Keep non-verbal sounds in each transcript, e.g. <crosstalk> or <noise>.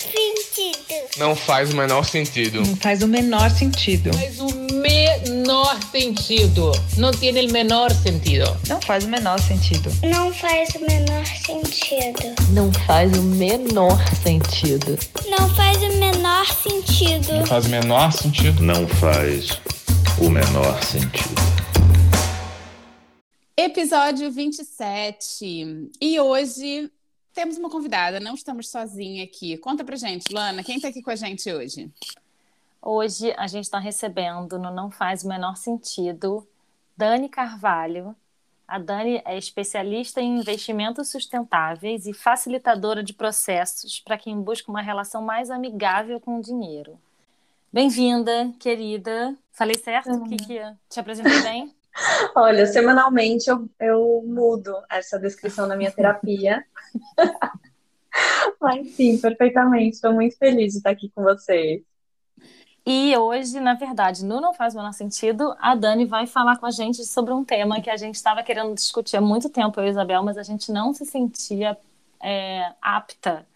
sentido. Não faz o menor sentido. Não faz o menor sentido. Faz o menor sentido. Não tem o menor sentido. Não faz o menor sentido. Não faz o menor sentido. Não faz o menor sentido. Não faz o menor sentido. Não faz o menor sentido. Não faz o menor sentido. Episódio 27. E hoje temos uma convidada, não estamos sozinhos aqui. Conta pra gente, Lana, quem tá aqui com a gente hoje? Hoje a gente está recebendo no Não Faz o Menor Sentido Dani Carvalho. A Dani é especialista em investimentos sustentáveis e facilitadora de processos para quem busca uma relação mais amigável com o dinheiro. Bem-vinda, querida. Falei certo? Uhum. Que, que te apresentei bem? Olha, semanalmente eu, eu mudo essa descrição na minha terapia. <laughs> Mas sim, perfeitamente. Estou muito feliz de estar aqui com vocês. E hoje, na verdade, no Não Faz o Menor Sentido, a Dani vai falar com a gente sobre um tema que a gente estava querendo discutir há muito tempo, eu e Isabel, mas a gente não se sentia é, apta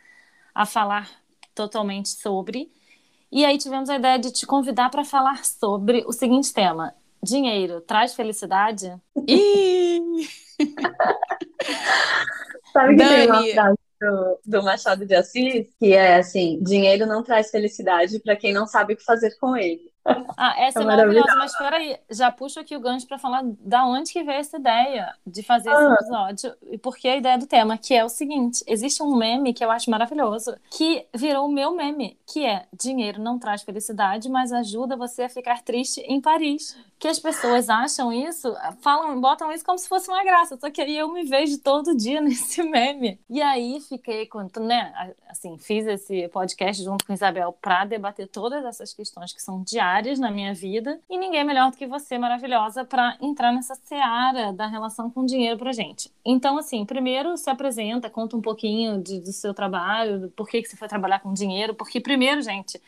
a falar totalmente sobre. E aí tivemos a ideia de te convidar para falar sobre o seguinte tema: Dinheiro traz felicidade? Ih! <laughs> Sabe que Dani. tem uma frase do, do, Machado de Assis que é assim: dinheiro não traz felicidade para quem não sabe o que fazer com ele. Ah, essa é, é maravilhosa, mas peraí, já puxo aqui o gancho para falar da onde que veio essa ideia de fazer ah. esse episódio e por que a ideia do tema, que é o seguinte: existe um meme que eu acho maravilhoso, que virou o meu meme, que é dinheiro não traz felicidade, mas ajuda você a ficar triste em Paris que as pessoas acham isso, falam, botam isso como se fosse uma graça, só que aí eu me vejo todo dia <laughs> nesse meme. E aí fiquei, né, assim, fiz esse podcast junto com Isabel para debater todas essas questões que são diárias na minha vida, e ninguém melhor do que você, maravilhosa, para entrar nessa seara da relação com o dinheiro pra gente. Então, assim, primeiro se apresenta, conta um pouquinho de, do seu trabalho, por que, que você foi trabalhar com dinheiro, porque primeiro, gente,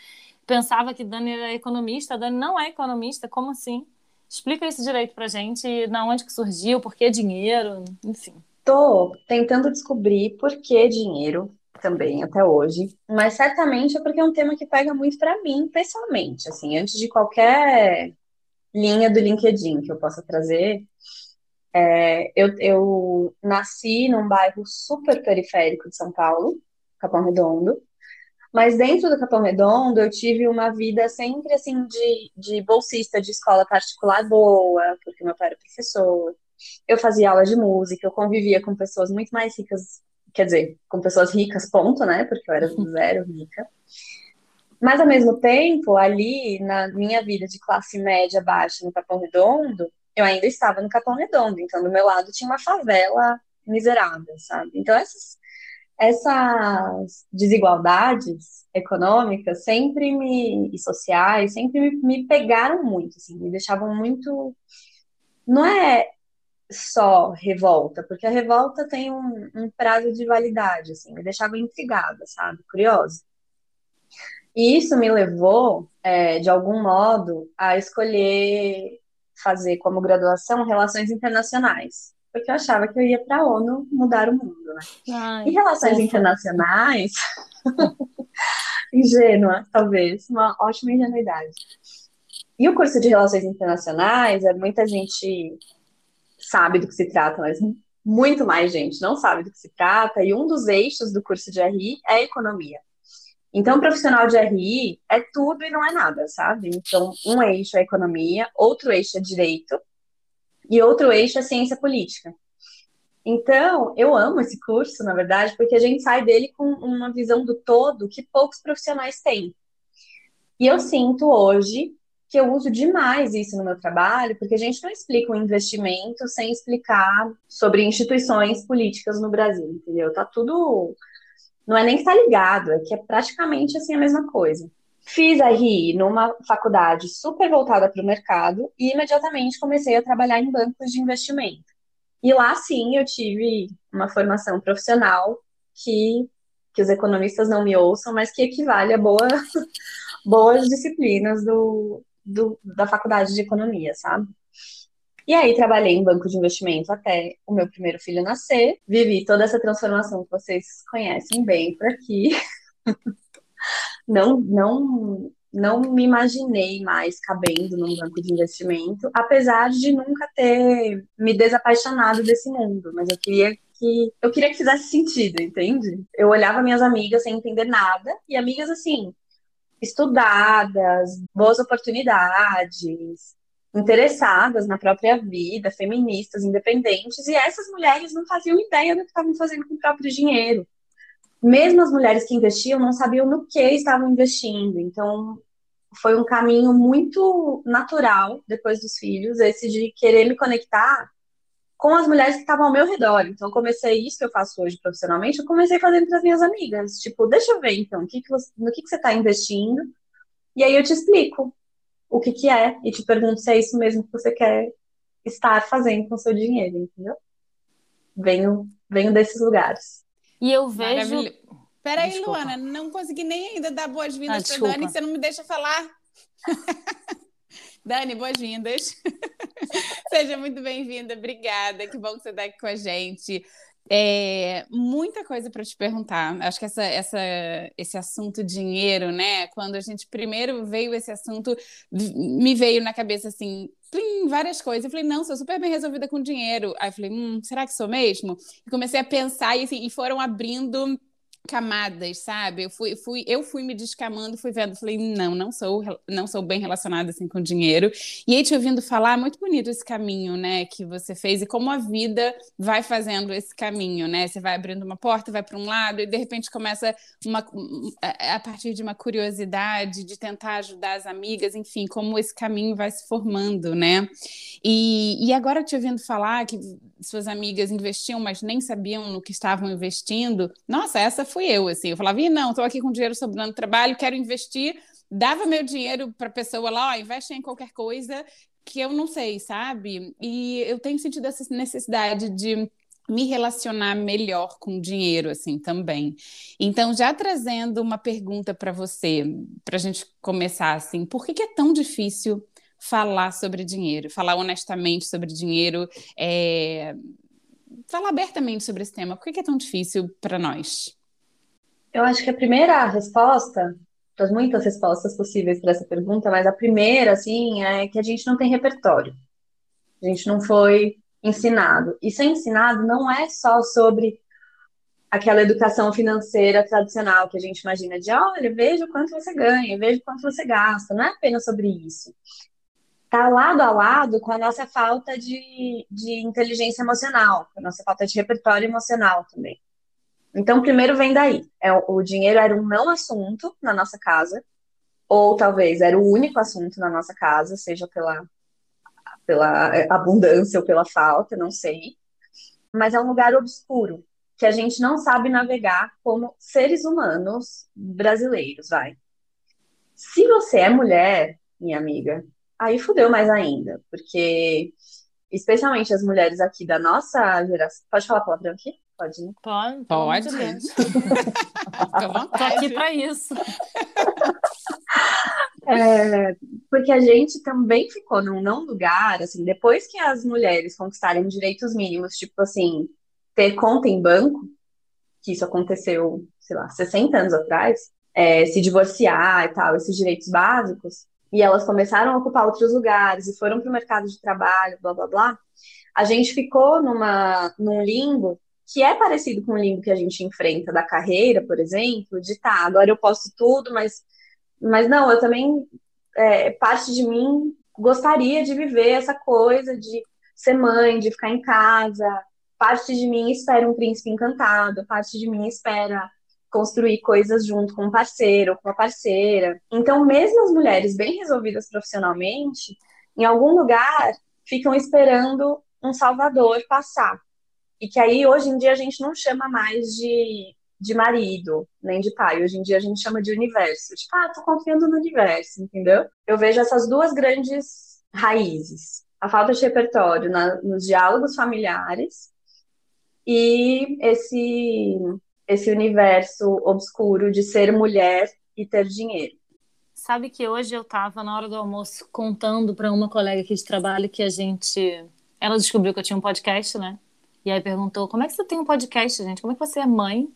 pensava que Dani era economista, Dani não é economista, como assim? Explica isso direito pra gente, na onde que surgiu, por que dinheiro, enfim. Tô tentando descobrir por que dinheiro também até hoje, mas certamente é porque é um tema que pega muito para mim pessoalmente, assim, antes de qualquer linha do LinkedIn que eu possa trazer. É, eu, eu nasci num bairro super periférico de São Paulo, Capão Redondo, mas dentro do Capão Redondo, eu tive uma vida sempre assim de, de bolsista de escola particular boa, porque meu pai era professor. Eu fazia aula de música, eu convivia com pessoas muito mais ricas, quer dizer, com pessoas ricas, ponto, né? Porque eu era zero rica. Mas ao mesmo tempo, ali na minha vida de classe média baixa no Capão Redondo, eu ainda estava no Capão Redondo, então do meu lado tinha uma favela miserável, sabe? Então essas essas desigualdades econômicas sempre me e sociais sempre me, me pegaram muito, assim, me deixavam muito não é só revolta, porque a revolta tem um, um prazo de validade, assim, me deixava intrigada, sabe, curiosa. E isso me levou, é, de algum modo, a escolher fazer como graduação relações internacionais porque eu achava que eu ia para a ONU mudar o mundo, né? Ai, e relações internacionais, <laughs> ingênua, talvez, uma ótima ingenuidade. E o curso de relações internacionais, é, muita gente sabe do que se trata, mas muito mais gente não sabe do que se trata, e um dos eixos do curso de RI é economia. Então, profissional de RI é tudo e não é nada, sabe? Então, um eixo é economia, outro eixo é direito, e outro eixo é ciência política. Então, eu amo esse curso, na verdade, porque a gente sai dele com uma visão do todo que poucos profissionais têm. E eu sinto hoje que eu uso demais isso no meu trabalho, porque a gente não explica o investimento sem explicar sobre instituições políticas no Brasil, entendeu? Tá tudo. Não é nem que tá ligado, é que é praticamente assim a mesma coisa. Fiz a RI numa faculdade super voltada para o mercado e imediatamente comecei a trabalhar em bancos de investimento. E lá sim eu tive uma formação profissional que, que os economistas não me ouçam, mas que equivale a boa, <laughs> boas disciplinas do, do, da faculdade de economia, sabe? E aí trabalhei em banco de investimento até o meu primeiro filho nascer. Vivi toda essa transformação que vocês conhecem bem por aqui. <laughs> não, não, não me imaginei mais cabendo num banco de investimento, apesar de nunca ter me desapaixonado desse mundo, mas eu queria que eu queria que fizesse sentido, entende? Eu olhava minhas amigas sem entender nada e amigas assim, estudadas, boas oportunidades, interessadas na própria vida, feministas, independentes, e essas mulheres não faziam ideia do que estavam fazendo com o próprio dinheiro. Mesmo as mulheres que investiam não sabiam no que estavam investindo. Então, foi um caminho muito natural depois dos filhos, esse de querer me conectar com as mulheres que estavam ao meu redor. Então, comecei isso que eu faço hoje profissionalmente, eu comecei fazendo para as minhas amigas. Tipo, deixa eu ver, então, que que você, no que, que você está investindo. E aí eu te explico o que, que é e te pergunto se é isso mesmo que você quer estar fazendo com o seu dinheiro, entendeu? Venho, venho desses lugares. E eu vejo. Maravilha. Peraí, desculpa. Luana, não consegui nem ainda dar boas-vindas ah, para Dani, você não me deixa falar. <laughs> Dani, boas-vindas. <laughs> Seja muito bem-vinda, obrigada. Que bom que você está aqui com a gente. É, muita coisa para te perguntar. Acho que essa, essa, esse assunto dinheiro, né? Quando a gente primeiro veio esse assunto, me veio na cabeça assim, plim, várias coisas. Eu falei, não, sou super bem resolvida com dinheiro. Aí eu falei, hum, será que sou mesmo? E comecei a pensar e, assim, e foram abrindo camadas, sabe? Eu fui, fui, eu fui me descamando, fui vendo, falei, não, não sou, não sou bem relacionada assim com dinheiro. E aí te ouvindo falar, muito bonito esse caminho, né, que você fez e como a vida vai fazendo esse caminho, né? Você vai abrindo uma porta, vai para um lado e de repente começa uma a partir de uma curiosidade de tentar ajudar as amigas, enfim, como esse caminho vai se formando, né? E, e agora te ouvindo falar que suas amigas investiam, mas nem sabiam no que estavam investindo. Nossa, essa fui eu, assim. Eu falava, não, estou aqui com dinheiro sobrando trabalho, quero investir. Dava meu dinheiro para a pessoa lá, ó, investe em qualquer coisa que eu não sei, sabe? E eu tenho sentido essa necessidade de me relacionar melhor com o dinheiro, assim, também. Então, já trazendo uma pergunta para você, para a gente começar, assim, por que, que, é tão difícil falar sobre dinheiro, falar honestamente sobre dinheiro, é... falar abertamente sobre esse tema? Por que é tão difícil para nós? Eu acho que a primeira resposta, das muitas respostas possíveis para essa pergunta, mas a primeira, assim, é que a gente não tem repertório. A gente não foi ensinado. E ser ensinado não é só sobre aquela educação financeira tradicional que a gente imagina de, olha, veja o quanto você ganha, veja o quanto você gasta. Não é apenas sobre isso. Está lado a lado com a nossa falta de, de inteligência emocional, com a nossa falta de repertório emocional também. Então, primeiro vem daí. É, o dinheiro era um não assunto na nossa casa, ou talvez era o único assunto na nossa casa, seja pela, pela abundância ou pela falta, não sei. Mas é um lugar obscuro, que a gente não sabe navegar como seres humanos brasileiros, vai. Se você é mulher, minha amiga, aí fudeu mais ainda, porque especialmente as mulheres aqui da nossa geração. Pode falar palavrão aqui? Pode, né? Pode. Pode. <laughs> Tô aqui para isso. <laughs> É, porque a gente também ficou num não lugar, assim, depois que as mulheres conquistarem direitos mínimos, tipo assim, ter conta em banco, que isso aconteceu, sei lá, 60 anos atrás, é, se divorciar e tal, esses direitos básicos, e elas começaram a ocupar outros lugares e foram para o mercado de trabalho, blá blá blá, a gente ficou numa, num limbo que é parecido com o limbo que a gente enfrenta da carreira, por exemplo, de tá, agora eu posso tudo, mas, mas não, eu também, é, parte de mim gostaria de viver essa coisa de ser mãe, de ficar em casa, parte de mim espera um príncipe encantado, parte de mim espera construir coisas junto com um parceiro, com uma parceira. Então, mesmo as mulheres bem resolvidas profissionalmente, em algum lugar ficam esperando um salvador passar. E que aí, hoje em dia, a gente não chama mais de, de marido, nem de pai. Hoje em dia, a gente chama de universo. Tipo, ah, tô confiando no universo, entendeu? Eu vejo essas duas grandes raízes. A falta de repertório na, nos diálogos familiares e esse, esse universo obscuro de ser mulher e ter dinheiro. Sabe que hoje eu estava na hora do almoço contando para uma colega aqui de trabalho que a gente. Ela descobriu que eu tinha um podcast, né? E aí perguntou: como é que você tem um podcast, gente? Como é que você é mãe,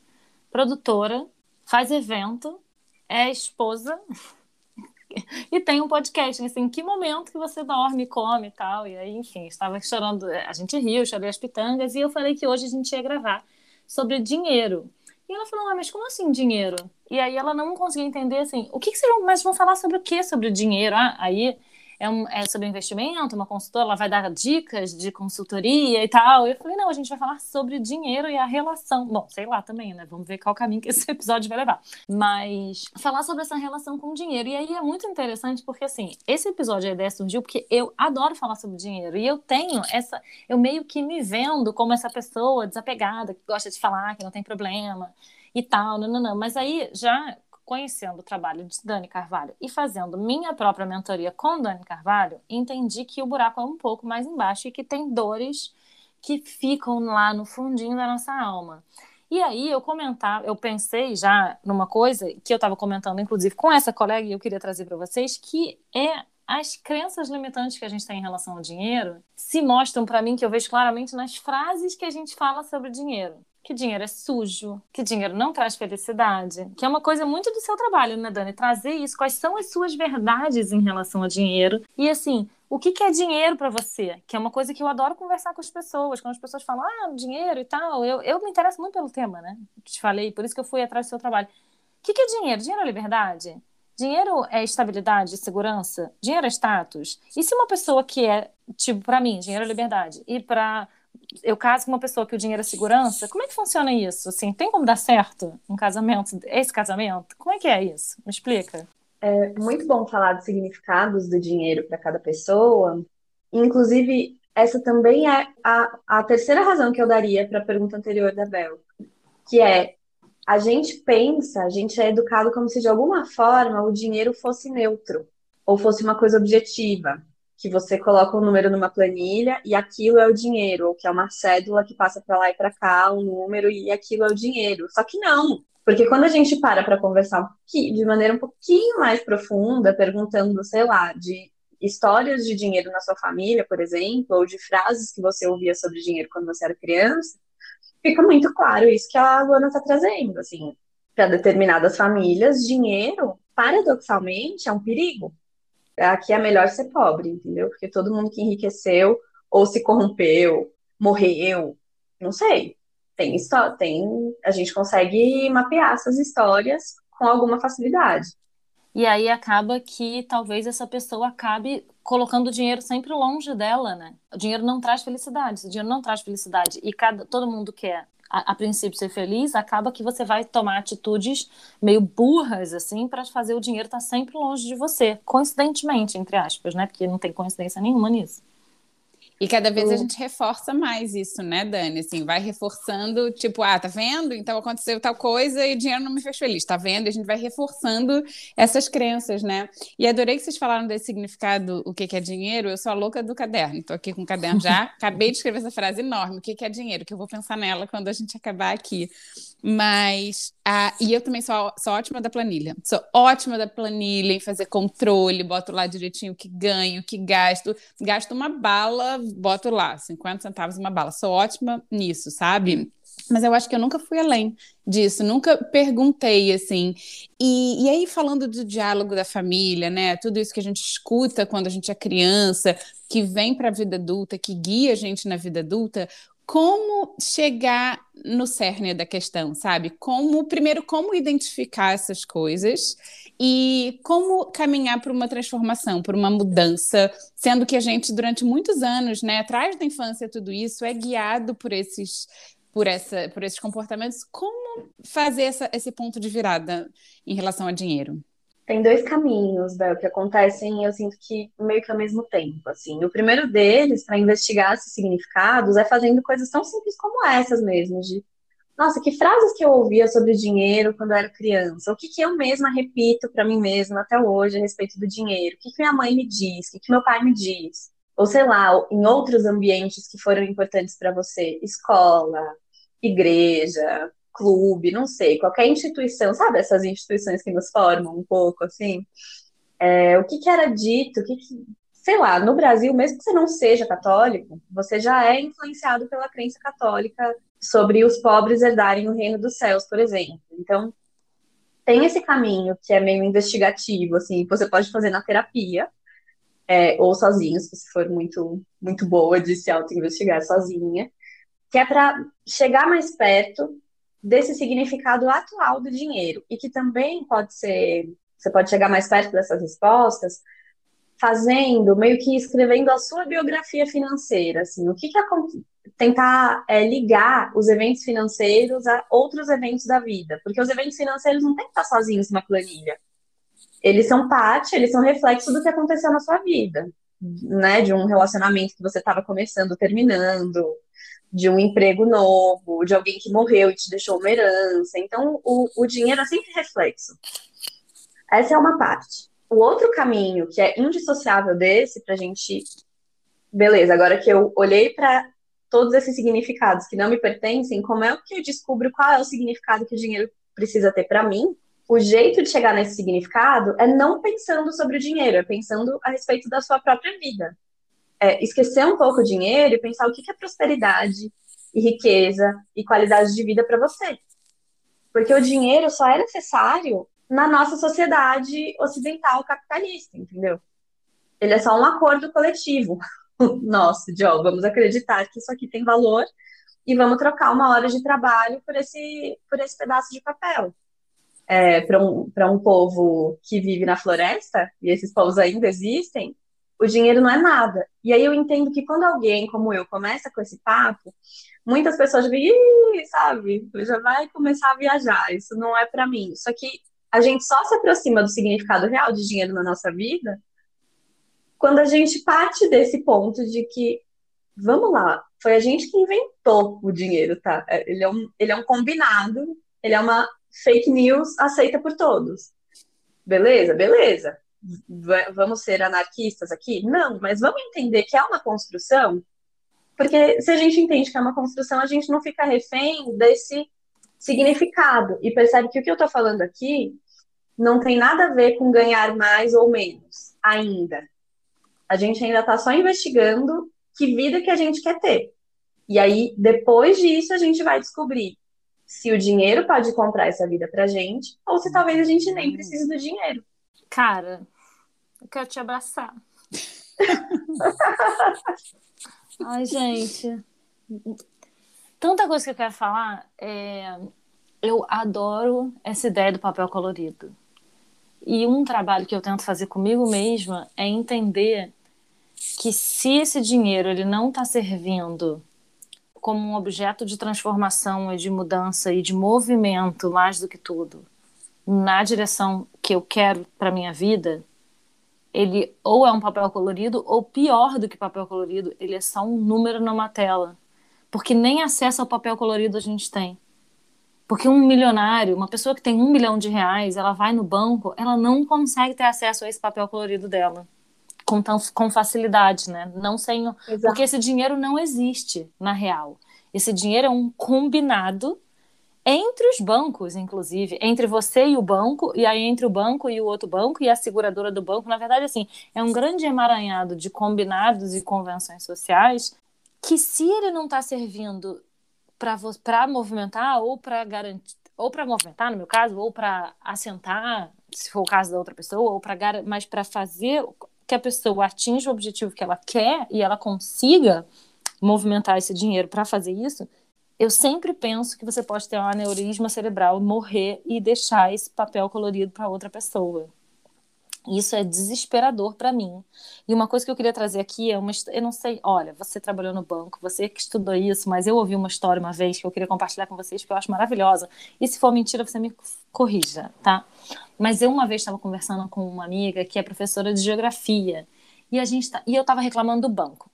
produtora, faz evento, é esposa <laughs> e tem um podcast? Assim, em que momento que você dorme, come e tal? E aí, enfim, estava chorando. A gente riu, chorei as pitangas. E eu falei que hoje a gente ia gravar sobre dinheiro. E ela falou, ah, mas como assim dinheiro? E aí ela não conseguia entender, assim, o que, que vocês vão, mas vão falar sobre o que sobre dinheiro? Ah, aí é, um, é sobre investimento, uma consultora, ela vai dar dicas de consultoria e tal. Eu falei, não, a gente vai falar sobre dinheiro e a relação. Bom, sei lá também, né? Vamos ver qual caminho que esse <laughs> episódio vai levar. Mas falar sobre essa relação com o dinheiro. E aí é muito interessante porque, assim, esse episódio, a ideia surgiu porque eu adoro falar sobre dinheiro. E eu tenho essa. Eu meio que me vendo como essa pessoa desapegada, que gosta de falar, que não tem problema e tal, não, não, não. Mas aí já conhecendo o trabalho de Dani Carvalho e fazendo minha própria mentoria com Dani Carvalho, entendi que o buraco é um pouco mais embaixo e que tem dores que ficam lá no fundinho da nossa alma. E aí eu comentar, eu pensei já numa coisa que eu estava comentando, inclusive com essa colega, e eu queria trazer para vocês, que é as crenças limitantes que a gente tem em relação ao dinheiro se mostram para mim que eu vejo claramente nas frases que a gente fala sobre dinheiro que dinheiro é sujo, que dinheiro não traz felicidade, que é uma coisa muito do seu trabalho, né, Dani? Trazer isso, quais são as suas verdades em relação ao dinheiro. E assim, o que, que é dinheiro para você? Que é uma coisa que eu adoro conversar com as pessoas. Quando as pessoas falam, ah, dinheiro e tal, eu, eu me interesso muito pelo tema, né? Te falei, por isso que eu fui atrás do seu trabalho. O que, que é dinheiro? Dinheiro é liberdade? Dinheiro é estabilidade, segurança? Dinheiro é status? E se uma pessoa que é, tipo, para mim, dinheiro é liberdade, e para eu caso com uma pessoa que o dinheiro é segurança, como é que funciona isso? Assim, tem como dar certo um casamento, esse casamento? Como é que é isso? Me explica. É muito bom falar dos significados do dinheiro para cada pessoa. Inclusive, essa também é a, a terceira razão que eu daria para a pergunta anterior da Bel, que é a gente pensa, a gente é educado como se de alguma forma o dinheiro fosse neutro ou fosse uma coisa objetiva que você coloca um número numa planilha e aquilo é o dinheiro, ou que é uma cédula que passa para lá e para cá, um número e aquilo é o dinheiro. Só que não, porque quando a gente para para conversar de maneira um pouquinho mais profunda, perguntando, sei lá, de histórias de dinheiro na sua família, por exemplo, ou de frases que você ouvia sobre dinheiro quando você era criança, fica muito claro isso que a Luana está trazendo, assim, para determinadas famílias, dinheiro, paradoxalmente, é um perigo aqui é melhor ser pobre, entendeu? Porque todo mundo que enriqueceu ou se corrompeu, morreu, não sei. Tem história, tem, a gente consegue mapear essas histórias com alguma facilidade. E aí acaba que talvez essa pessoa acabe colocando o dinheiro sempre longe dela, né? O dinheiro não traz felicidade, o dinheiro não traz felicidade. E cada, todo mundo quer a, a, princípio ser feliz, acaba que você vai tomar atitudes meio burras, assim, para fazer o dinheiro estar tá sempre longe de você. Coincidentemente, entre aspas, né? Porque não tem coincidência nenhuma nisso. E cada vez a gente reforça mais isso, né, Dani? Assim, vai reforçando, tipo, ah, tá vendo? Então aconteceu tal coisa e o dinheiro não me fez feliz, tá vendo? E a gente vai reforçando essas crenças, né? E adorei que vocês falaram desse significado, o que, que é dinheiro. Eu sou a louca do caderno, tô aqui com o caderno já, <laughs> acabei de escrever essa frase enorme, o que, que é dinheiro, que eu vou pensar nela quando a gente acabar aqui. Mas, ah, e eu também sou, sou ótima da planilha. Sou ótima da planilha em fazer controle, boto lá direitinho o que ganho, o que gasto. Gasto uma bala, boto lá, 50 centavos uma bala. Sou ótima nisso, sabe? Mas eu acho que eu nunca fui além disso, nunca perguntei assim. E, e aí, falando do diálogo da família, né? Tudo isso que a gente escuta quando a gente é criança, que vem para a vida adulta, que guia a gente na vida adulta, como chegar no cerne da questão, sabe? Como, primeiro, como identificar essas coisas e como caminhar para uma transformação, para uma mudança, sendo que a gente, durante muitos anos, né, atrás da infância, tudo isso é guiado por esses por, essa, por esses comportamentos. Como fazer essa, esse ponto de virada em relação a dinheiro? Tem dois caminhos, Bel, que acontecem, eu sinto que meio que ao mesmo tempo, assim. O primeiro deles, para investigar esses significados, é fazendo coisas tão simples como essas mesmo, de nossa, que frases que eu ouvia sobre dinheiro quando eu era criança? O que, que eu mesma repito para mim mesma até hoje a respeito do dinheiro? O que, que minha mãe me diz? O que, que meu pai me diz? Ou sei lá, em outros ambientes que foram importantes para você, escola, igreja, clube, não sei, qualquer instituição, sabe essas instituições que nos formam um pouco, assim? É, o que, que era dito, o que, que, sei lá, no Brasil, mesmo que você não seja católico, você já é influenciado pela crença católica sobre os pobres herdarem o reino dos céus, por exemplo. Então, tem esse caminho que é meio investigativo, assim, você pode fazer na terapia, é, ou sozinho, se você for muito, muito boa de se auto-investigar sozinha, que é para chegar mais perto desse significado atual do dinheiro e que também pode ser, você pode chegar mais perto dessas respostas fazendo, meio que escrevendo a sua biografia financeira, assim, o que que tentar é, ligar os eventos financeiros a outros eventos da vida, porque os eventos financeiros não tem que estar sozinhos numa planilha. Eles são parte, eles são reflexo do que aconteceu na sua vida, né, de um relacionamento que você estava começando, terminando, de um emprego novo, de alguém que morreu e te deixou uma herança. Então, o, o dinheiro é sempre reflexo. Essa é uma parte. O outro caminho, que é indissociável desse, para a gente. Beleza, agora que eu olhei para todos esses significados que não me pertencem, como é que eu descubro qual é o significado que o dinheiro precisa ter para mim? O jeito de chegar nesse significado é não pensando sobre o dinheiro, é pensando a respeito da sua própria vida é, esquecer um pouco o dinheiro e pensar o que é prosperidade e riqueza e qualidade de vida para você. Porque o dinheiro só é necessário na nossa sociedade ocidental capitalista, entendeu? Ele é só um acordo coletivo <laughs> nosso, de ó, vamos acreditar que isso aqui tem valor e vamos trocar uma hora de trabalho por esse, por esse pedaço de papel. É, para um, um povo que vive na floresta, e esses povos ainda existem, o dinheiro não é nada. E aí eu entendo que quando alguém como eu começa com esse papo, muitas pessoas vêm, sabe, já vai começar a viajar, isso não é para mim. Só que a gente só se aproxima do significado real de dinheiro na nossa vida quando a gente parte desse ponto de que, vamos lá, foi a gente que inventou o dinheiro, tá? É, ele é um, ele é um combinado, ele é uma fake news aceita por todos. Beleza? Beleza vamos ser anarquistas aqui? Não, mas vamos entender que é uma construção, porque se a gente entende que é uma construção, a gente não fica refém desse significado e percebe que o que eu estou falando aqui não tem nada a ver com ganhar mais ou menos, ainda. A gente ainda está só investigando que vida que a gente quer ter. E aí, depois disso, a gente vai descobrir se o dinheiro pode comprar essa vida pra gente, ou se talvez a gente nem precise do dinheiro. Cara, eu quero te abraçar. <laughs> Ai, gente. Tanta coisa que eu quero falar. É... Eu adoro essa ideia do papel colorido. E um trabalho que eu tento fazer comigo mesma é entender que se esse dinheiro ele não está servindo como um objeto de transformação e de mudança e de movimento mais do que tudo na direção que eu quero para minha vida, ele ou é um papel colorido ou pior do que papel colorido, ele é só um número numa tela. Porque nem acesso ao papel colorido a gente tem. Porque um milionário, uma pessoa que tem um milhão de reais, ela vai no banco, ela não consegue ter acesso a esse papel colorido dela com, tão, com facilidade, né? Não sem, Exato. porque esse dinheiro não existe na real. Esse dinheiro é um combinado entre os bancos, inclusive, entre você e o banco, e aí entre o banco e o outro banco e a seguradora do banco. Na verdade, assim, é um grande emaranhado de combinados e convenções sociais que, se ele não está servindo para movimentar ou para garantir, ou para movimentar, no meu caso, ou para assentar, se for o caso da outra pessoa, ou para mas para fazer que a pessoa atinja o objetivo que ela quer e ela consiga movimentar esse dinheiro para fazer isso, eu sempre penso que você pode ter um aneurisma cerebral, morrer e deixar esse papel colorido para outra pessoa. Isso é desesperador para mim. E uma coisa que eu queria trazer aqui é uma. Eu não sei, olha, você trabalhou no banco, você que estudou isso, mas eu ouvi uma história uma vez que eu queria compartilhar com vocês, que eu acho maravilhosa. E se for mentira, você me corrija, tá? Mas eu uma vez estava conversando com uma amiga que é professora de geografia. E, a gente tá, e eu estava reclamando do banco.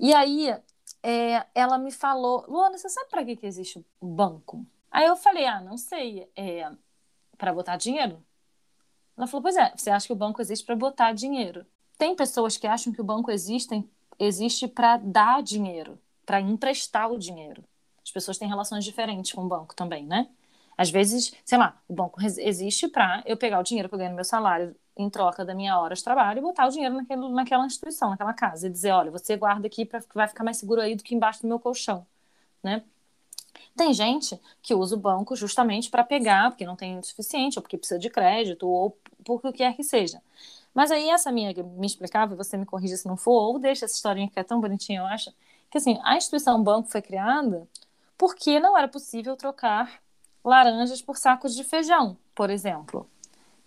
E aí é, ela me falou: Luana, você sabe para que, que existe o banco? Aí eu falei: Ah, não sei. É, para botar dinheiro? Ela falou: Pois é, você acha que o banco existe para botar dinheiro? Tem pessoas que acham que o banco existe, existe para dar dinheiro, para emprestar o dinheiro. As pessoas têm relações diferentes com o banco também, né? Às vezes, sei lá, o banco existe para eu pegar o dinheiro que eu ganho no meu salário em troca da minha hora de trabalho e botar o dinheiro naquele, naquela instituição, naquela casa, e dizer, olha, você guarda aqui para vai ficar mais seguro aí do que embaixo do meu colchão, né? Tem gente que usa o banco justamente para pegar, porque não tem o suficiente, ou porque precisa de crédito, ou por que quer que seja. Mas aí essa minha me explicava, você me corrija se não for, ou deixa essa historinha que é tão bonitinha, eu acho, que assim, a instituição banco foi criada porque não era possível trocar laranjas por sacos de feijão, por exemplo.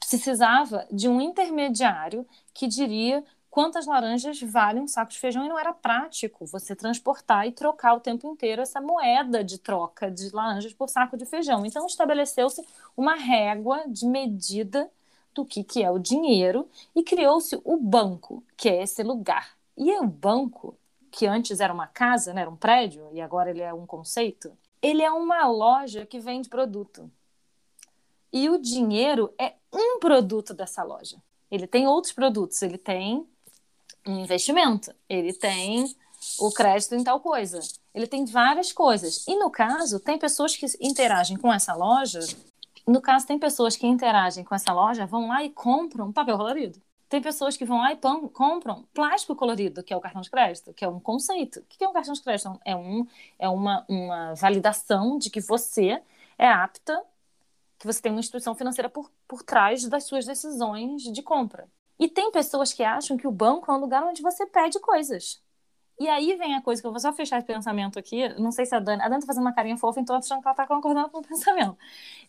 Precisava de um intermediário que diria quantas laranjas valem um saco de feijão e não era prático você transportar e trocar o tempo inteiro essa moeda de troca de laranjas por saco de feijão. Então estabeleceu-se uma régua de medida do que, que é o dinheiro e criou-se o banco, que é esse lugar. E o banco, que antes era uma casa, né, era um prédio, e agora ele é um conceito, ele é uma loja que vende produto. E o dinheiro é um produto dessa loja. Ele tem outros produtos, ele tem um investimento, ele tem o crédito em tal coisa, ele tem várias coisas. E no caso, tem pessoas que interagem com essa loja. No caso, tem pessoas que interagem com essa loja, vão lá e compram papel colorido. Tem pessoas que vão lá e compram plástico colorido, que é o cartão de crédito, que é um conceito. O que é um cartão de crédito? É, um, é uma, uma validação de que você é apta, que você tem uma instituição financeira por, por trás das suas decisões de compra. E tem pessoas que acham que o banco é um lugar onde você pede coisas. E aí vem a coisa que eu vou só fechar esse pensamento aqui. Não sei se a Dani. A Dani tá fazendo uma carinha fofa, então eu tô achando que ela tá concordando com o <laughs> pensamento.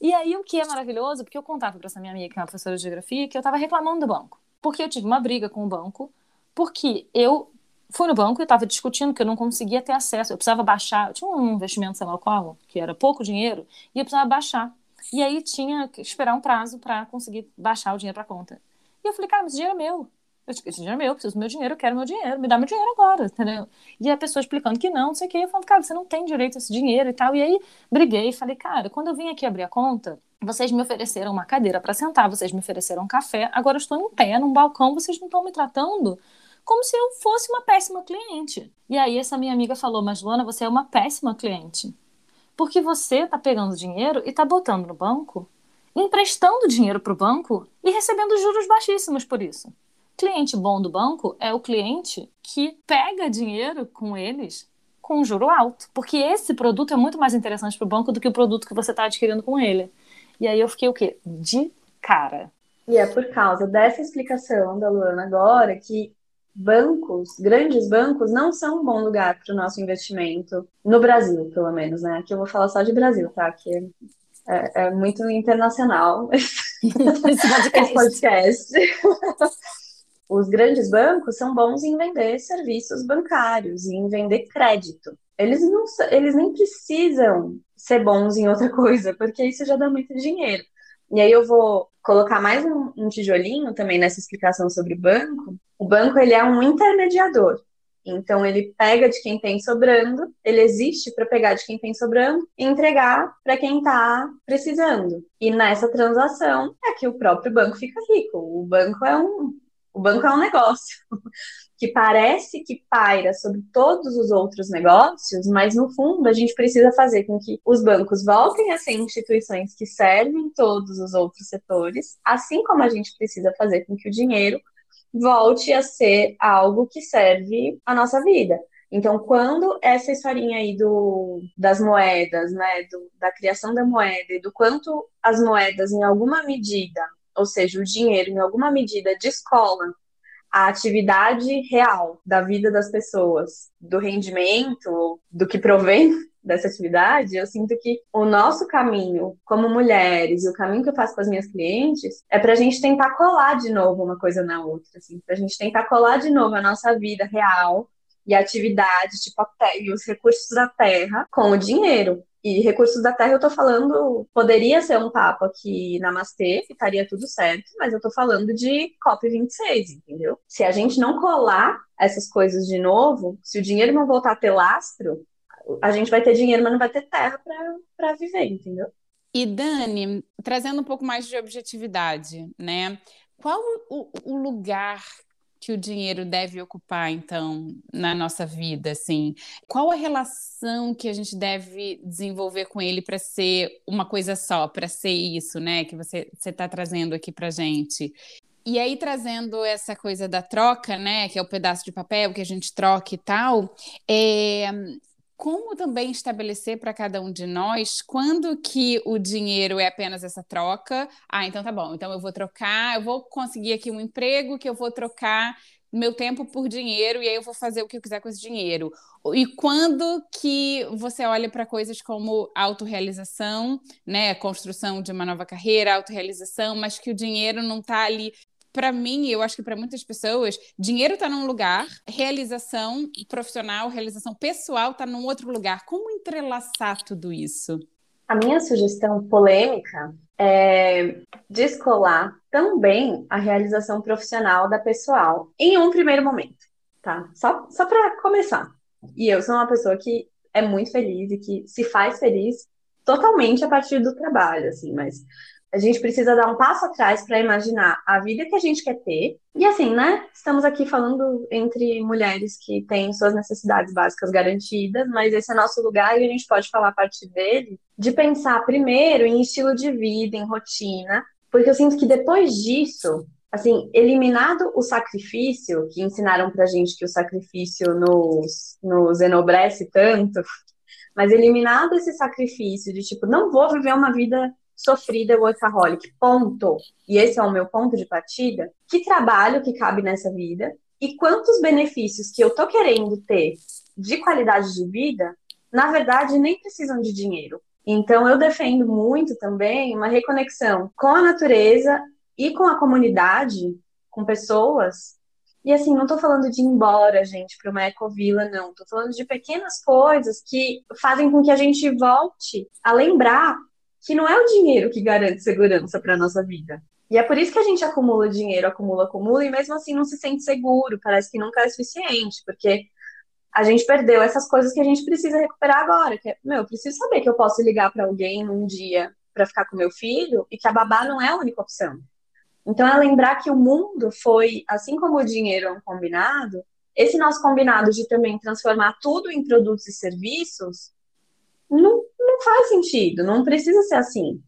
E aí o que é maravilhoso, porque eu contava para essa minha amiga, que é uma professora de geografia, que eu tava reclamando do banco. Porque eu tive uma briga com o banco, porque eu fui no banco e estava discutindo que eu não conseguia ter acesso. Eu precisava baixar. Eu tinha um investimento, sei lá qual, que era pouco dinheiro, e eu precisava baixar. E aí tinha que esperar um prazo para conseguir baixar o dinheiro para conta. E eu falei, cara, mas esse dinheiro é meu. Esse dinheiro é meu, eu preciso do meu dinheiro, eu quero meu dinheiro, me dá meu dinheiro agora, entendeu? E a pessoa explicando que não, não sei o que, eu falei, cara, você não tem direito a esse dinheiro e tal. E aí briguei e falei, cara, quando eu vim aqui abrir a conta, vocês me ofereceram uma cadeira para sentar, vocês me ofereceram um café, agora eu estou em pé num balcão, vocês não estão me tratando como se eu fosse uma péssima cliente. E aí essa minha amiga falou, mas Luana, você é uma péssima cliente. Porque você está pegando dinheiro e está botando no banco emprestando dinheiro para o banco e recebendo juros baixíssimos por isso. Cliente bom do banco é o cliente que pega dinheiro com eles com um juro alto, porque esse produto é muito mais interessante para o banco do que o produto que você está adquirindo com ele. E aí eu fiquei o quê? De cara. E é por causa dessa explicação da Luana agora que bancos, grandes bancos, não são um bom lugar para o nosso investimento, no Brasil, pelo menos, né? Aqui eu vou falar só de Brasil, tá? Que é, é muito internacional <laughs> esse podcast. Os grandes bancos são bons em vender serviços bancários e em vender crédito. Eles, não, eles nem precisam ser bons em outra coisa, porque isso já dá muito dinheiro. E aí eu vou colocar mais um, um tijolinho também nessa explicação sobre banco. O banco ele é um intermediador. Então ele pega de quem tem sobrando, ele existe para pegar de quem tem sobrando e entregar para quem está precisando. E nessa transação é que o próprio banco fica rico. O banco é um o banco é um negócio <laughs> que parece que paira sobre todos os outros negócios, mas no fundo a gente precisa fazer com que os bancos voltem a ser instituições que servem todos os outros setores, assim como a gente precisa fazer com que o dinheiro volte a ser algo que serve a nossa vida. Então, quando essa historinha aí do, das moedas, né, do, da criação da moeda e do quanto as moedas, em alguma medida, ou seja, o dinheiro, em alguma medida, descolam a atividade real da vida das pessoas, do rendimento, do que provém dessa atividade, eu sinto que o nosso caminho como mulheres e o caminho que eu faço com as minhas clientes é para a gente tentar colar de novo uma coisa na outra, assim, para a gente tentar colar de novo a nossa vida real e atividades, tipo a e os recursos da terra com o dinheiro. E recursos da terra eu tô falando, poderia ser um papo aqui Namastê, que estaria tudo certo, mas eu tô falando de COP26, entendeu? Se a gente não colar essas coisas de novo, se o dinheiro não voltar a ter lastro, a gente vai ter dinheiro, mas não vai ter terra para viver, entendeu? E Dani, trazendo um pouco mais de objetividade, né? Qual o, o lugar que o dinheiro deve ocupar, então, na nossa vida, assim? Qual a relação que a gente deve desenvolver com ele para ser uma coisa só, para ser isso, né, que você está trazendo aqui para gente? E aí, trazendo essa coisa da troca, né, que é o pedaço de papel que a gente troca e tal, é, como também estabelecer para cada um de nós quando que o dinheiro é apenas essa troca. Ah, então tá bom. Então eu vou trocar, eu vou conseguir aqui um emprego que eu vou trocar meu tempo por dinheiro e aí eu vou fazer o que eu quiser com esse dinheiro. E quando que você olha para coisas como autorrealização, né, construção de uma nova carreira, autorrealização, mas que o dinheiro não está ali para mim, eu acho que para muitas pessoas, dinheiro está num lugar, realização profissional, realização pessoal está num outro lugar. Como entrelaçar tudo isso? A minha sugestão polêmica é descolar também a realização profissional da pessoal em um primeiro momento, tá? Só, só para começar. E eu sou uma pessoa que é muito feliz e que se faz feliz totalmente a partir do trabalho, assim, mas a gente precisa dar um passo atrás para imaginar a vida que a gente quer ter. E assim, né? Estamos aqui falando entre mulheres que têm suas necessidades básicas garantidas, mas esse é nosso lugar e a gente pode falar a partir dele de pensar primeiro em estilo de vida, em rotina, porque eu sinto que depois disso, assim, eliminado o sacrifício, que ensinaram pra gente que o sacrifício nos, nos enobrece tanto, <laughs> mas eliminado esse sacrifício de tipo, não vou viver uma vida sofrida workaholic, ponto. E esse é o meu ponto de partida. Que trabalho que cabe nessa vida e quantos benefícios que eu tô querendo ter de qualidade de vida, na verdade, nem precisam de dinheiro. Então, eu defendo muito também uma reconexão com a natureza e com a comunidade, com pessoas. E assim, não tô falando de ir embora, gente, para uma ecovila, não. Tô falando de pequenas coisas que fazem com que a gente volte a lembrar que não é o dinheiro que garante segurança para nossa vida. E é por isso que a gente acumula dinheiro, acumula, acumula, e mesmo assim não se sente seguro, parece que nunca é suficiente, porque a gente perdeu essas coisas que a gente precisa recuperar agora. Que é, meu, eu preciso saber que eu posso ligar para alguém um dia para ficar com meu filho e que a babá não é a única opção. Então é lembrar que o mundo foi, assim como o dinheiro é um combinado, esse nosso combinado de também transformar tudo em produtos e serviços não faz sentido, não precisa ser assim.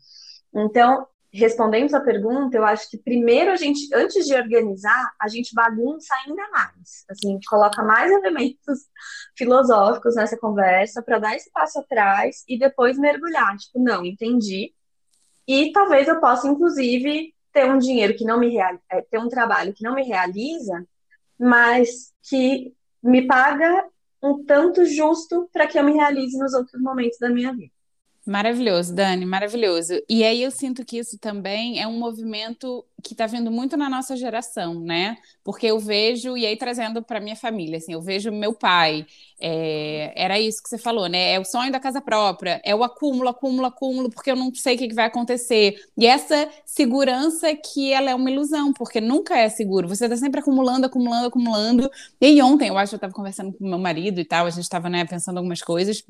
Então, respondendo a pergunta, eu acho que primeiro a gente, antes de organizar, a gente bagunça ainda mais. Assim, a gente coloca mais elementos <laughs> filosóficos nessa conversa para dar esse passo atrás e depois mergulhar. Tipo, não, entendi. E talvez eu possa, inclusive, ter um dinheiro que não me. É, ter um trabalho que não me realiza, mas que me paga um tanto justo para que eu me realize nos outros momentos da minha vida. Maravilhoso, Dani, maravilhoso. E aí eu sinto que isso também é um movimento que está vindo muito na nossa geração, né? Porque eu vejo, e aí trazendo para minha família, assim, eu vejo meu pai, é, era isso que você falou, né? É o sonho da casa própria, é o acúmulo, acúmulo, acúmulo, porque eu não sei o que, que vai acontecer. E essa segurança que ela é uma ilusão, porque nunca é seguro. Você está sempre acumulando, acumulando, acumulando. E aí ontem, eu acho que eu estava conversando com meu marido e tal, a gente estava né, pensando algumas coisas.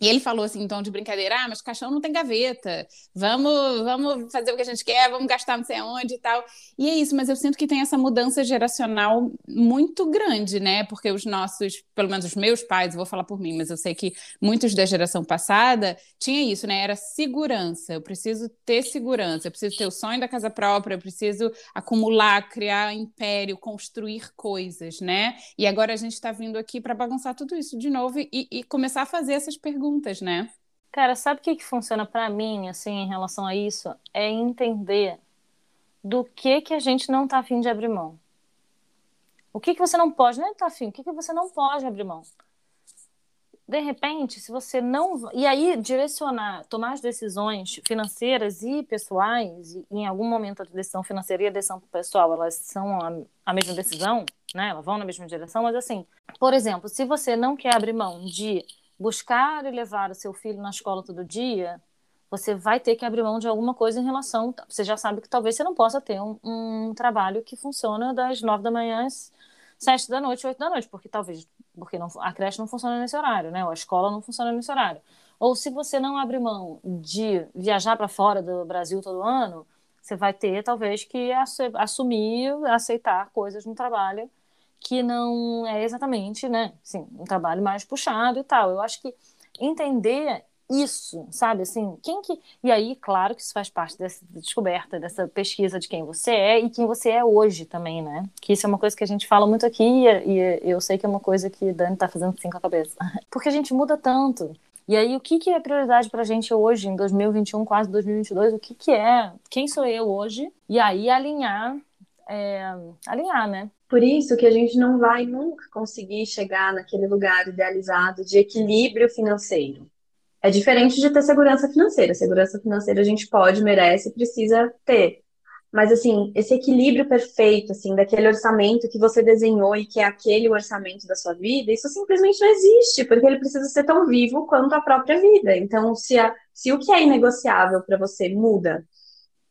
E ele falou assim, em tom de brincadeira, ah, mas caixão não tem gaveta, vamos, vamos fazer o que a gente quer, vamos gastar não sei aonde e tal. E é isso, mas eu sinto que tem essa mudança geracional muito grande, né? Porque os nossos, pelo menos os meus pais, vou falar por mim, mas eu sei que muitos da geração passada tinha isso, né? Era segurança, eu preciso ter segurança, eu preciso ter o sonho da casa própria, eu preciso acumular, criar império, construir coisas, né? E agora a gente está vindo aqui para bagunçar tudo isso de novo e, e começar a fazer essas perguntas perguntas, né? Cara, sabe o que, que funciona para mim, assim, em relação a isso? É entender do que que a gente não tá afim de abrir mão. O que que você não pode, não é tá afim, o que que você não pode abrir mão? de repente, se você não. E aí, direcionar, tomar as decisões financeiras e pessoais, e em algum momento a decisão financeira e a decisão pessoal, elas são a, a mesma decisão, né? Elas vão na mesma direção, mas assim, por exemplo, se você não quer abrir mão de buscar e levar o seu filho na escola todo dia, você vai ter que abrir mão de alguma coisa em relação. Você já sabe que talvez você não possa ter um, um trabalho que funciona das nove da manhã às sete da noite, oito da noite, porque talvez porque não, a creche não funciona nesse horário, né? Ou a escola não funciona nesse horário. Ou se você não abre mão de viajar para fora do Brasil todo ano, você vai ter talvez que assumir, aceitar coisas no trabalho que não é exatamente, né? Sim, um trabalho mais puxado e tal. Eu acho que entender isso, sabe? Assim, quem que. E aí, claro que isso faz parte dessa descoberta, dessa pesquisa de quem você é e quem você é hoje também, né? Que isso é uma coisa que a gente fala muito aqui e, eu sei que é uma coisa que Dani tá fazendo assim com a cabeça. <laughs> Porque a gente muda tanto. E aí, o que, que é prioridade pra gente hoje, em 2021, quase 2022? O que, que é? Quem sou eu hoje? E aí, alinhar. É, alinhar, né? Por isso que a gente não vai nunca conseguir chegar naquele lugar idealizado de equilíbrio financeiro. É diferente de ter segurança financeira. Segurança financeira a gente pode, merece, precisa ter. Mas assim, esse equilíbrio perfeito, assim, daquele orçamento que você desenhou e que é aquele orçamento da sua vida, isso simplesmente não existe, porque ele precisa ser tão vivo quanto a própria vida. Então, se, a, se o que é inegociável para você muda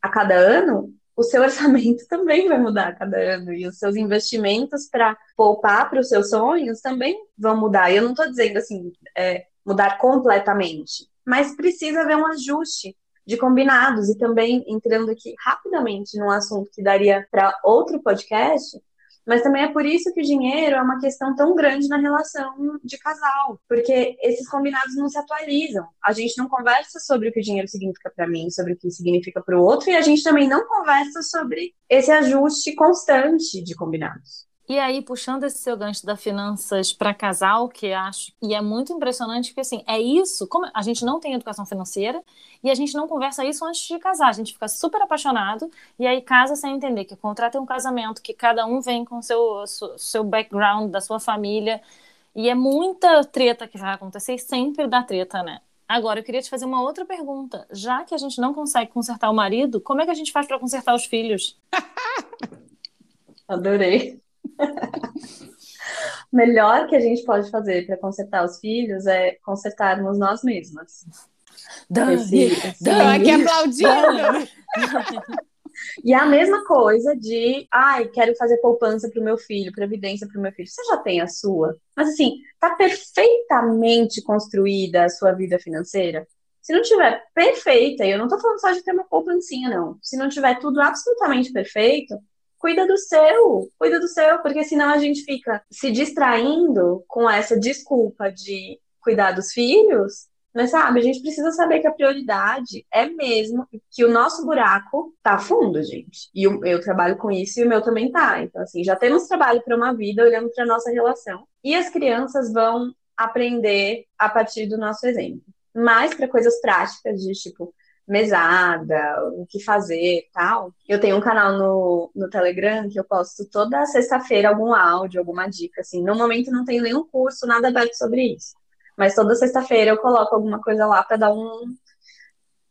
a cada ano, o seu orçamento <laughs> também vai mudar a cada ano e os seus investimentos para poupar para os seus sonhos também vão mudar. Eu não estou dizendo assim, é, mudar completamente, mas precisa haver um ajuste de combinados e também entrando aqui rapidamente num assunto que daria para outro podcast, mas também é por isso que o dinheiro é uma questão tão grande na relação de casal, porque esses combinados não se atualizam. A gente não conversa sobre o que o dinheiro significa para mim, sobre o que significa para o outro, e a gente também não conversa sobre esse ajuste constante de combinados. E aí, puxando esse seu gancho da finanças para casal, que acho e é muito impressionante, porque assim, é isso, como a gente não tem educação financeira e a gente não conversa isso antes de casar, a gente fica super apaixonado e aí casa sem entender que é um casamento, que cada um vem com seu seu background da sua família e é muita treta que vai acontecer e sempre dá treta, né? Agora, eu queria te fazer uma outra pergunta. Já que a gente não consegue consertar o marido, como é que a gente faz para consertar os filhos? <laughs> Adorei. <laughs> melhor que a gente pode fazer para consertar os filhos é consertarmos nós mesmas. Dani, Dani, aqui aplaudindo. E a mesma coisa de, ai, quero fazer poupança para o meu filho, previdência para o meu filho. Você já tem a sua, mas assim, tá perfeitamente construída a sua vida financeira. Se não tiver perfeita, e eu não tô falando só de ter uma poupancinha, não. Se não tiver tudo absolutamente perfeito, cuida do seu, cuida do seu, porque senão a gente fica se distraindo com essa desculpa de cuidar dos filhos, mas sabe, a gente precisa saber que a prioridade é mesmo que o nosso buraco tá fundo, gente. E eu, eu trabalho com isso e o meu também tá. Então, assim, já temos trabalho para uma vida olhando para nossa relação. E as crianças vão aprender a partir do nosso exemplo. Mais para coisas práticas de tipo, mesada, o que fazer tal. Eu tenho um canal no, no Telegram que eu posto toda sexta-feira algum áudio, alguma dica, assim. No momento não tenho nenhum curso, nada aberto sobre isso. Mas toda sexta-feira eu coloco alguma coisa lá para dar um,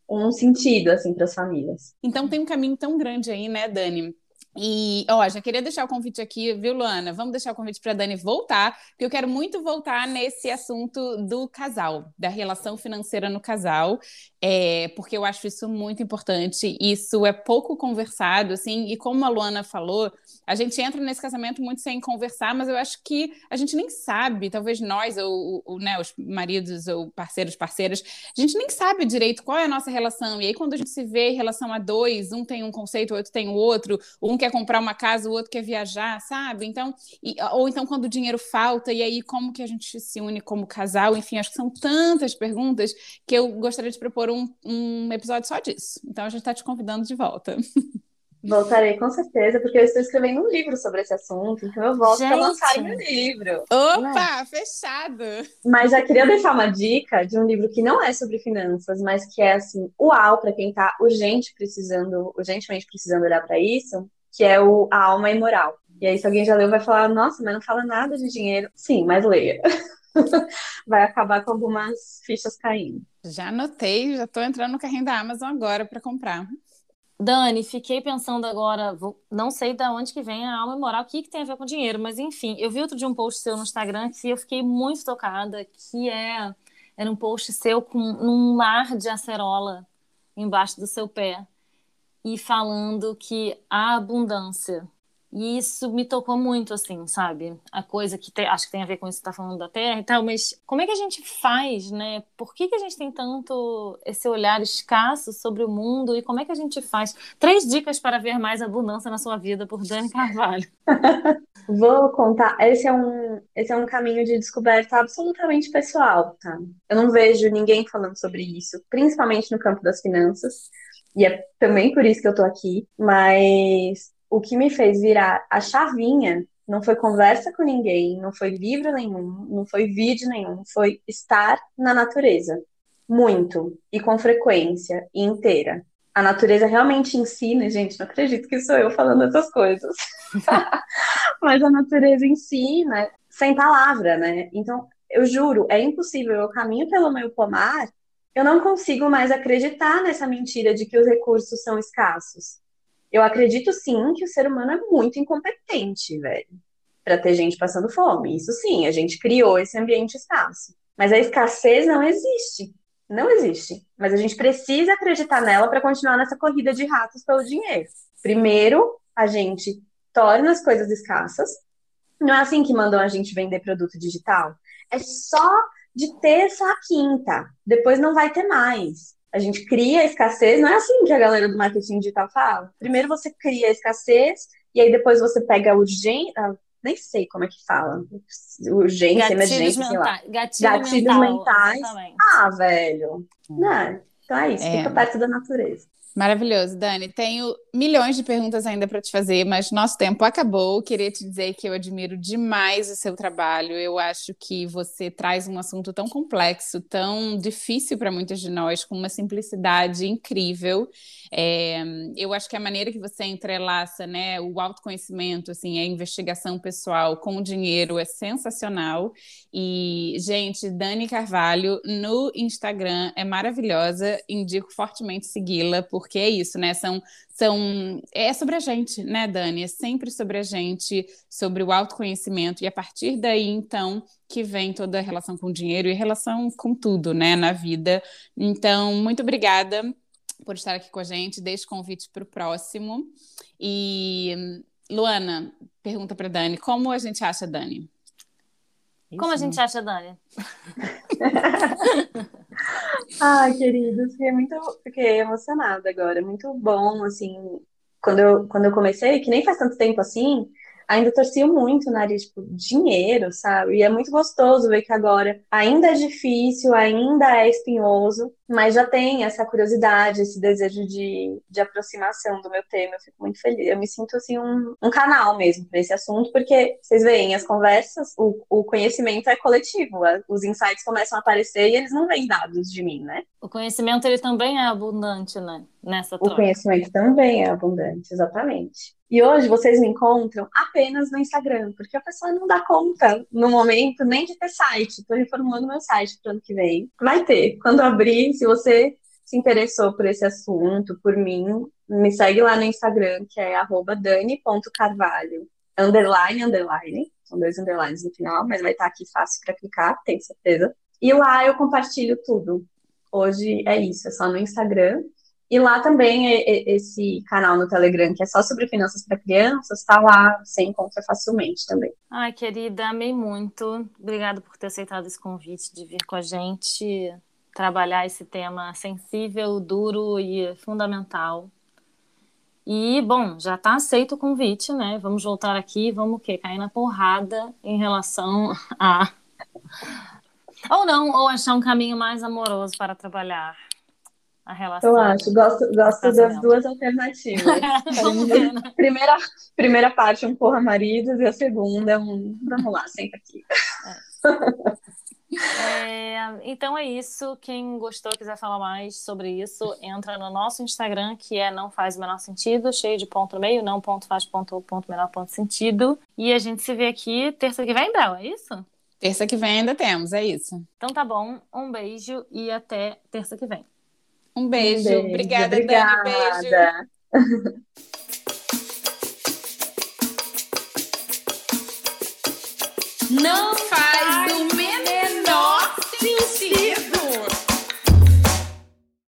um sentido, assim, para as famílias. Então tem um caminho tão grande aí, né, Dani? E, ó, já queria deixar o convite aqui, viu, Luana? Vamos deixar o convite para a Dani voltar, porque eu quero muito voltar nesse assunto do casal, da relação financeira no casal, é, porque eu acho isso muito importante. Isso é pouco conversado, assim, e como a Luana falou, a gente entra nesse casamento muito sem conversar, mas eu acho que a gente nem sabe, talvez nós, ou, ou né, os maridos ou parceiros, parceiras, a gente nem sabe direito qual é a nossa relação. E aí, quando a gente se vê em relação a dois, um tem um conceito, o outro tem o outro, um quer comprar uma casa, o outro quer viajar, sabe? Então, e, ou então quando o dinheiro falta, e aí como que a gente se une como casal? Enfim, acho que são tantas perguntas que eu gostaria de propor um, um episódio só disso. Então, a gente está te convidando de volta. <laughs> Voltarei com certeza, porque eu estou escrevendo um livro sobre esse assunto, então eu volto para lançar meu livro. Opa, é? fechado! Mas já queria deixar uma dica de um livro que não é sobre finanças, mas que é assim, uau para quem está urgente precisando, urgentemente precisando olhar para isso, que é o A Alma Imoral. E aí, se alguém já leu, vai falar, nossa, mas não fala nada de dinheiro. Sim, mas leia. <laughs> vai acabar com algumas fichas caindo. Já anotei, já estou entrando no carrinho da Amazon agora para comprar. Dani, fiquei pensando agora, vou, não sei de onde que vem a alma moral, o que, que tem a ver com dinheiro, mas enfim, eu vi outro de um post seu no Instagram que eu fiquei muito tocada, que é era um post seu com um mar de acerola embaixo do seu pé e falando que a abundância e isso me tocou muito, assim, sabe? A coisa que tem, acho que tem a ver com isso que você tá falando da Terra e tal, mas como é que a gente faz, né? Por que, que a gente tem tanto esse olhar escasso sobre o mundo e como é que a gente faz? Três dicas para ver mais abundância na sua vida, por Dani Carvalho. <laughs> Vou contar. Esse é, um, esse é um caminho de descoberta absolutamente pessoal, tá? Eu não vejo ninguém falando sobre isso, principalmente no campo das finanças. E é também por isso que eu tô aqui. Mas o que me fez virar a chavinha não foi conversa com ninguém, não foi livro nenhum, não foi vídeo nenhum, foi estar na natureza. Muito, e com frequência, e inteira. A natureza realmente ensina, gente, não acredito que sou eu falando essas coisas. <laughs> Mas a natureza ensina sem palavra, né? Então, eu juro, é impossível. Eu caminho pelo meu pomar, eu não consigo mais acreditar nessa mentira de que os recursos são escassos. Eu acredito sim que o ser humano é muito incompetente, velho, para ter gente passando fome. Isso sim, a gente criou esse ambiente escasso. Mas a escassez não existe. Não existe. Mas a gente precisa acreditar nela para continuar nessa corrida de ratos pelo dinheiro. Primeiro, a gente torna as coisas escassas. Não é assim que mandam a gente vender produto digital. É só de terça a quinta. Depois não vai ter mais a gente cria a escassez, não é assim que a galera do marketing digital fala. Primeiro você cria a escassez, e aí depois você pega a urgência, ah, nem sei como é que fala, urgência, Gatilhos emergência, sei lá. Gatilho Gatilhos mental, mentais. exatamente. Ah, velho. Não, então é isso, É. fica perto da natureza. Maravilhoso, Dani. Tenho milhões de perguntas ainda para te fazer, mas nosso tempo acabou. Queria te dizer que eu admiro demais o seu trabalho. Eu acho que você traz um assunto tão complexo, tão difícil para muitas de nós, com uma simplicidade incrível. É, eu acho que a maneira que você entrelaça, né, o autoconhecimento, assim, a investigação pessoal com o dinheiro é sensacional. E, gente, Dani Carvalho no Instagram é maravilhosa. Indico fortemente segui-la, porque é isso, né? São, são é sobre a gente, né, Dani? É sempre sobre a gente, sobre o autoconhecimento e a partir daí, então, que vem toda a relação com o dinheiro e relação com tudo, né, na vida. Então, muito obrigada por estar aqui com a gente. Deixo o convite para o próximo. E Luana, pergunta para Dani, como a gente acha Dani? Como a gente acha, Dani? <laughs> Ai, queridos, fiquei muito, fiquei emocionada agora. Muito bom, assim, quando eu, quando eu comecei, que nem faz tanto tempo assim, ainda torcia muito o nariz, tipo, dinheiro, sabe? E é muito gostoso ver que agora ainda é difícil, ainda é espinhoso, mas já tem essa curiosidade, esse desejo de, de aproximação do meu tema. Eu fico muito feliz. Eu me sinto, assim, um, um canal mesmo para esse assunto, porque vocês veem, as conversas, o, o conhecimento é coletivo, os insights começam a aparecer e eles não vêm dados de mim, né? O conhecimento ele também é abundante, né? Nessa O troca. conhecimento também é abundante, exatamente. E hoje vocês me encontram apenas no Instagram, porque a pessoa não dá conta no momento nem de ter site. Estou reformulando meu site para o ano que vem. Vai ter. Quando abrir, se você se interessou por esse assunto, por mim, me segue lá no Instagram, que é dani.carvalho, underline, underline. São dois underlines no final, mas vai estar aqui fácil para clicar, tenho certeza. E lá eu compartilho tudo. Hoje é isso, é só no Instagram. E lá também é- é- esse canal no Telegram, que é só sobre finanças para crianças, tá lá, você encontra facilmente também. Ai, querida, amei muito. Obrigada por ter aceitado esse convite de vir com a gente trabalhar esse tema sensível, duro e fundamental. E, bom, já está aceito o convite, né? Vamos voltar aqui, vamos o quê? Cair na porrada em relação <laughs> a. Ou não, ou achar um caminho mais amoroso para trabalhar a relação. Eu acho, gosto, gosto das duas alternativas. <laughs> Vamos ver, né? primeira, primeira parte, um porra maridos, e a segunda é um. Vamos lá, senta aqui. É, é, então é isso. Quem gostou, quiser falar mais sobre isso, entra no nosso Instagram, que é não faz o menor sentido, cheio de ponto no meio, não ponto faz ponto, ponto menor ponto sentido. E a gente se vê aqui terça que vem, Bel, é isso? Terça que vem ainda temos, é isso. Então tá bom, um beijo e até terça que vem. Um beijo. Um beijo. Obrigada, obrigada, Dani. Beijo. <laughs> Não